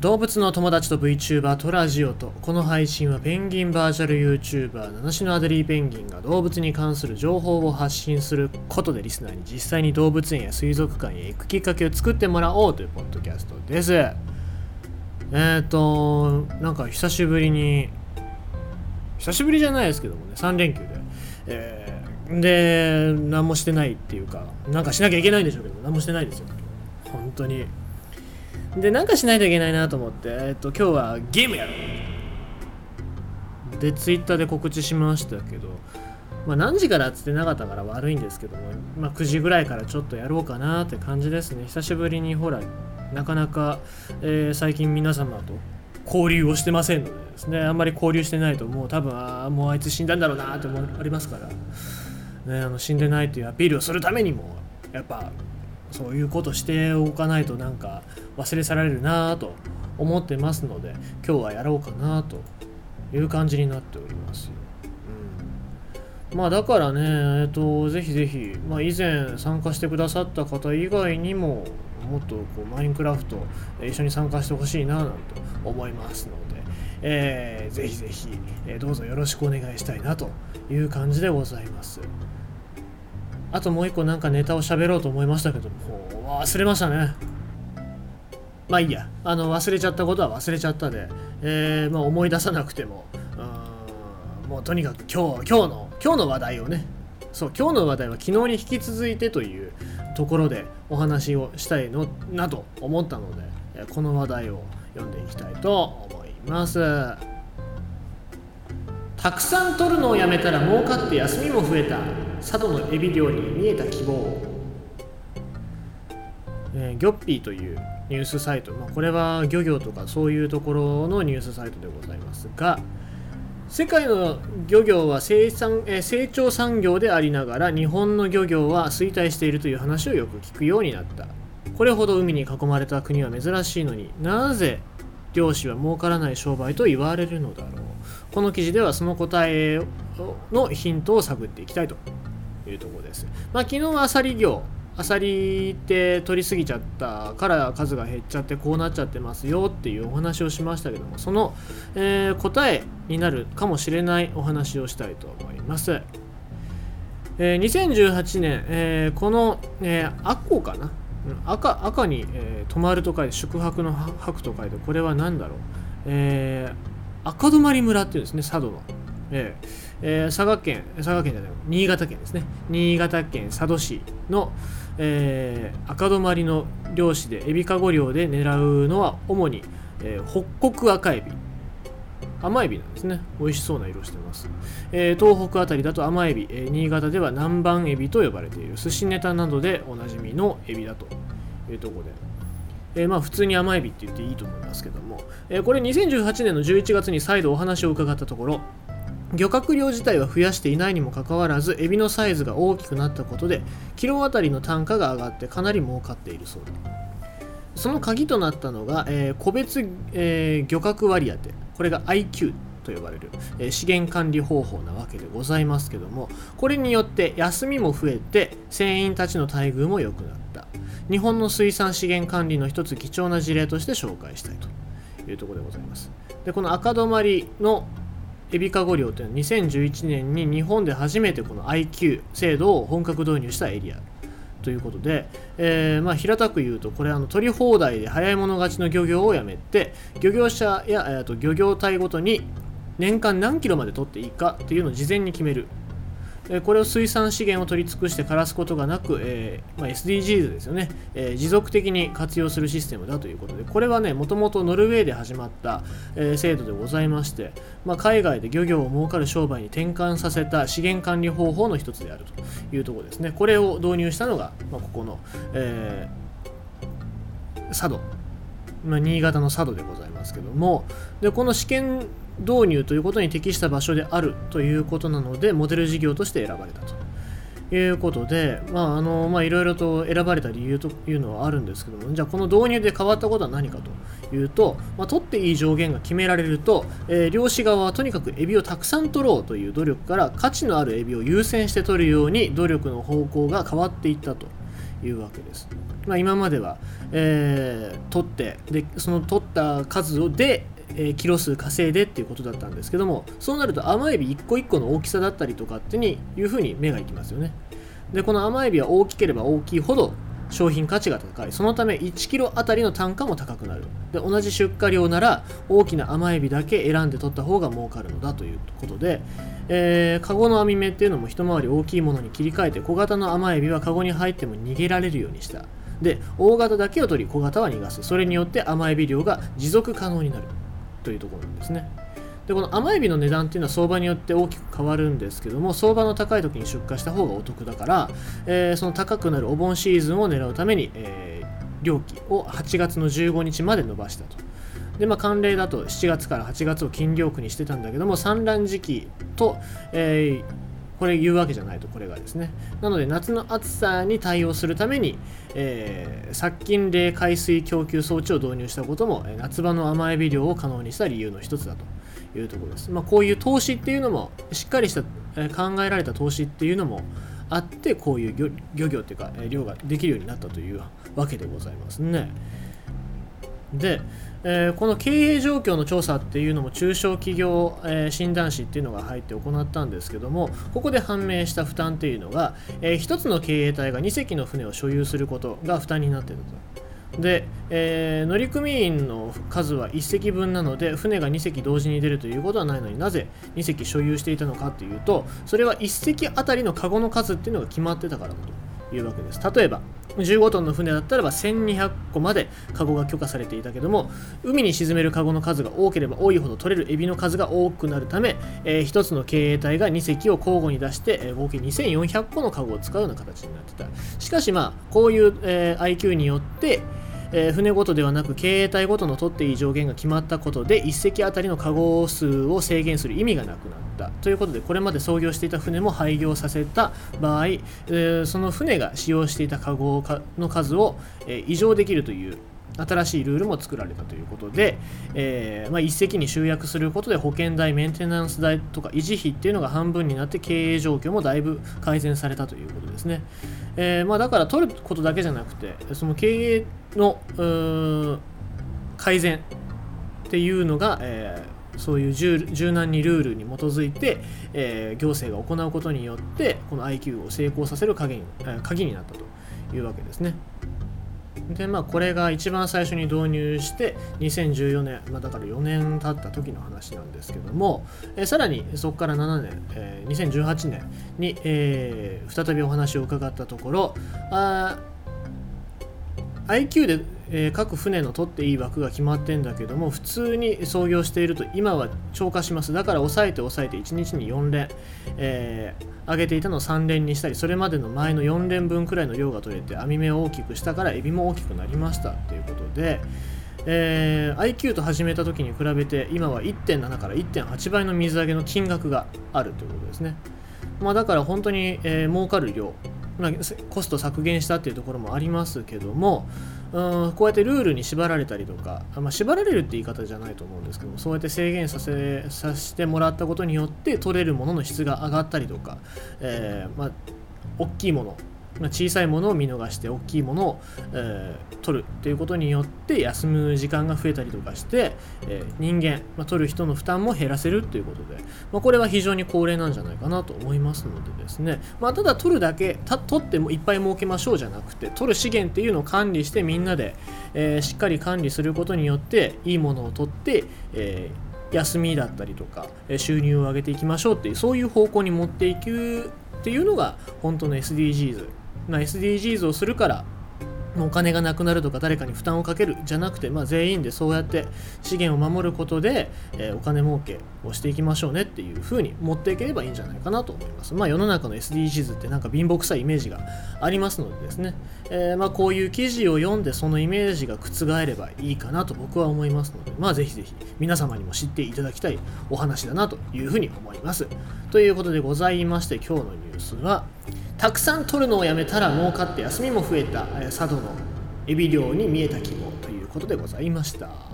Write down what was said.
動物の友達と VTuber とラジオとこの配信はペンギンバーチャル YouTuber 七種のアデリーペンギンが動物に関する情報を発信することでリスナーに実際に動物園や水族館へ行くきっかけを作ってもらおうというポッドキャストです。えーとなんか久しぶりに久しぶりじゃないですけどもね3連休で、えー、で何もしてないっていうかなんかしなきゃいけないんでしょうけど何もしてないですよ。本当に。で、なんかしないといけないなと思って、えっと、今日はゲームやろう。で、ツイッターで告知しましたけど、まあ、何時からっつってなかったから悪いんですけども、まあ、9時ぐらいからちょっとやろうかなって感じですね。久しぶりにほら、なかなか、えー、最近皆様と交流をしてませんのでですね、あんまり交流してないともう多分、あ、もうあいつ死んだんだろうなって思ありますから、ね、あの死んでないというアピールをするためにも、やっぱそういうことしておかないとなんか忘れ去られるなと思ってますので今日はやろうかなという感じになっておりますよ。うん、まあだからね、えっと、ぜひぜひ、まあ、以前参加してくださった方以外にももっとこうマインクラフト一緒に参加してほしいななんて思いますので、えー、ぜひぜひ、えどうぞよろしくお願いしたいなという感じでございます。あともう一個なんかネタを喋ろうと思いましたけども。忘れましたね。まあいいや。あの忘れちゃったことは忘れちゃったで、えー、まあ、思い出さなくても。もうとにかく今日今日の今日の話題をね。そう今日の話題は昨日に引き続いてというところでお話をしたいのなと思ったのでこの話題を読んでいきたいと思います。たくさん取るのをやめたら儲かって休みも増えた。佐渡のエビ漁に見えた希望、えー、ギョッピーというニュースサイト、まあ、これは漁業とかそういうところのニュースサイトでございますが世界の漁業は生産、えー、成長産業でありながら日本の漁業は衰退しているという話をよく聞くようになった。これほど海に囲まれた国は珍しいのになぜ漁師は儲からない商売と言われるのだろう。この記事ではその答えのヒントを探っていきたいと。いうところです。まあ、昨日はアサリ業アサリって取りすぎちゃったから数が減っちゃってこうなっちゃってますよっていうお話をしましたけどもその、えー、答えになるかもしれないお話をしたいと思います。えー、2018年、えー、この、えー、アコかな？赤赤に、えー、泊まると書いて宿泊の泊と書いてこれは何だろう、えー、赤泊村っていうんですね佐渡の。ええー、佐賀県、佐賀県じゃない、新潟県ですね。新潟県佐渡市の、えー、赤泊の漁師でエビカゴ漁で狙うのは主に、えー、北国赤エビ。甘エビなんですね。美味しそうな色してます。えー、東北あたりだと甘エビ、えー、新潟では南蛮エビと呼ばれている寿司ネタなどでおなじみのエビだというところで。えー、まあ普通に甘エビって言っていいと思いますけども、えー、これ2018年の11月に再度お話を伺ったところ、漁獲量自体は増やしていないにもかかわらずエビのサイズが大きくなったことでキロあたりの単価が上がってかなり儲かっているそうだ。その鍵となったのが、えー、個別、えー、漁獲割当これが IQ と呼ばれる、えー、資源管理方法なわけでございますけどもこれによって休みも増えて船員たちの待遇も良くなった。日本の水産資源管理の一つ貴重な事例として紹介したいというところでございます。でこの赤止まりのエビカゴ漁というのは2011年に日本で初めてこの IQ 制度を本格導入したエリアということで、えー、まあ平たく言うとこれあの取り放題で早い者勝ちの漁業をやめて漁業者や、えー、と漁業体ごとに年間何キロまで取っていいかっていうのを事前に決める。これを水産資源を取り尽くして枯らすことがなく、えーまあ、SDGs ですよね、えー、持続的に活用するシステムだということで、これはね、もともとノルウェーで始まった、えー、制度でございまして、まあ、海外で漁業を儲かる商売に転換させた資源管理方法の一つであるというところですね。これを導入したのが、まあ、ここの、え、佐渡、ま、新潟の佐渡でございますけども、でこの試験導入ということに適した場所であるということなのでモデル事業として選ばれたということでまああのまあいろいろと選ばれた理由というのはあるんですけどもじゃあこの導入で変わったことは何かというと、まあ、取っていい上限が決められると、えー、漁師側はとにかくエビをたくさん取ろうという努力から価値のあるエビを優先して取るように努力の方向が変わっていったというわけです。まあ、今までは、えー、取ってでその取った数をで、え、キロ数稼いでっていうことだったんですけどもそうなると甘エビ一個一個の大きさだったりとかってにいうふうに目がいきますよね。でこの甘エビは大きければ大きいほど商品価値が高い。そのため1キロあたりの単価も高くなる。で同じ出荷量なら大きな甘エビだけ選んで取った方が儲かるのだということで、えー、カゴの網目っていうのも一回り大きいものに切り替えて小型の甘エビはカゴに入っても逃げられるようにした。で大型だけを取り小型は逃がす。それによって甘エビ量が持続可能になる。というところなんですねでこの甘エビの値段っていうのは相場によって大きく変わるんですけども相場の高い時に出荷した方がお得だから、えー、その高くなるお盆シーズンを狙うために、えー、料金を8月の15日まで伸ばしたと。でまあ、慣例だと7月から8月を金魚区にしてたんだけども産卵時期と、えー、これ言うわけじゃないとこれがですねなので夏の暑さに対応するために、えー、殺菌冷海水供給装置を導入したことも夏場の甘エビ漁を可能にした理由の一つだというところです。まあ、こういう投資っていうのもしっかりした、え考えられた投資っていうのもあってこういう漁業っていうか、漁ができるようになったというわけでございますね。で、えー、この経営状況の調査っていうのも中小企業、えー、診断士っていうのが入って行ったんですけどもここで判明した負担っていうのが、えー、1つの経営体が2隻の船を所有することが負担になっていると。で、え、乗組員の数は1隻分なので船が2隻同時に出るということはないのになぜ2隻所有していたのかというとそれは1隻あたりのカゴの数っていうのが決まってたからだというわけです。例えば15トンの船だったらば1200個までカゴが許可されていたけども海に沈めるカゴの数が多ければ多いほど取れるエビの数が多くなるため、えー、1つの経営体が2隻を交互に出して、えー、合計2400個のカゴを使うような形になってた。しかしまあこういう、えー、IQ によってえー、船ごとではなく携帯ごとの取っていい上限が決まったことで1隻あたりのカゴ数を制限する意味がなくなった。ということでこれまで操業していた船も廃業させた場合、えー、その船が使用していたカゴの数を、えー、異常できるという新しいルールも作られたということで、えーまあ、一石に集約することで保険代、メンテナンス代とか維持費っていうのが半分になって経営状況もだいぶ改善されたということですね。えーまあ、だから取ることだけじゃなくてその経営の改善っていうのが、えー、そういう柔軟にルールに基づいて、えー、行政が行うことによってこの IQ を成功させる鍵,、鍵になったというわけですね。でまあこれが一番最初に導入して2014年、まあ、だから4年経った時の話なんですけども、え、さらにそこから7年、えー、2018年に、えー、再びお話を伺ったところあ IQ で、えー、各船の取っていい枠が決まってんだけども普通に操業していると今は超過します。だから抑えて抑えて1日に4連、えー、上げていたのを3連にしたりそれまでの前の4連分くらいの量が取れて網目を大きくしたからエビも大きくなりましたということで、えー、IQ と始めた時に比べて今は1.7から1.8倍の水揚げの金額があるということですね、まあ、だから本当に、えー、儲かる量まあ、コスト削減したっていうところもありますけどもうんこうやってルールに縛られたりとか、まあ、縛られるって言い方じゃないと思うんですけどもそうやって制限させさせてもらったことによって取れるものの質が上がったりとか、えーまあ、大きいもの小さいものを見逃して大きいものを、えー、取るということによって休む時間が増えたりとかして、えー、人間、まあ、取る人の負担も減らせるということで、まあ、これは非常に高齢なんじゃないかなと思いますのでですね、まあ、ただ取るだけた取ってもいっぱい儲けましょうじゃなくて取る資源っていうのを管理してみんなで、えー、しっかり管理することによっていいものを取って、え休みだったりとか収入を上げていきましょうっていうそういう方向に持っていくっていうのが本当の SDGs まあ、SDGs をするからお金がなくなるとか誰かに負担をかけるじゃなくて、まあ、全員でそうやって資源を守ることで、えー、お金儲けをしていきましょうねっていう風に持っていければいいんじゃないかなと思います。まあ、世の中の SDGs ってなんか貧乏くさいイメージがありますのでですね、えー、まあこういう記事を読んでそのイメージが覆ればいいかなと僕は思いますので、まあ、ぜひぜひ皆様にも知っていただきたいお話だなというふうに思います。ということでございまして今日のニュースはたくさん取るのをやめたら儲かって休みも増えた佐渡のエビ漁に見えた希望ということでございました。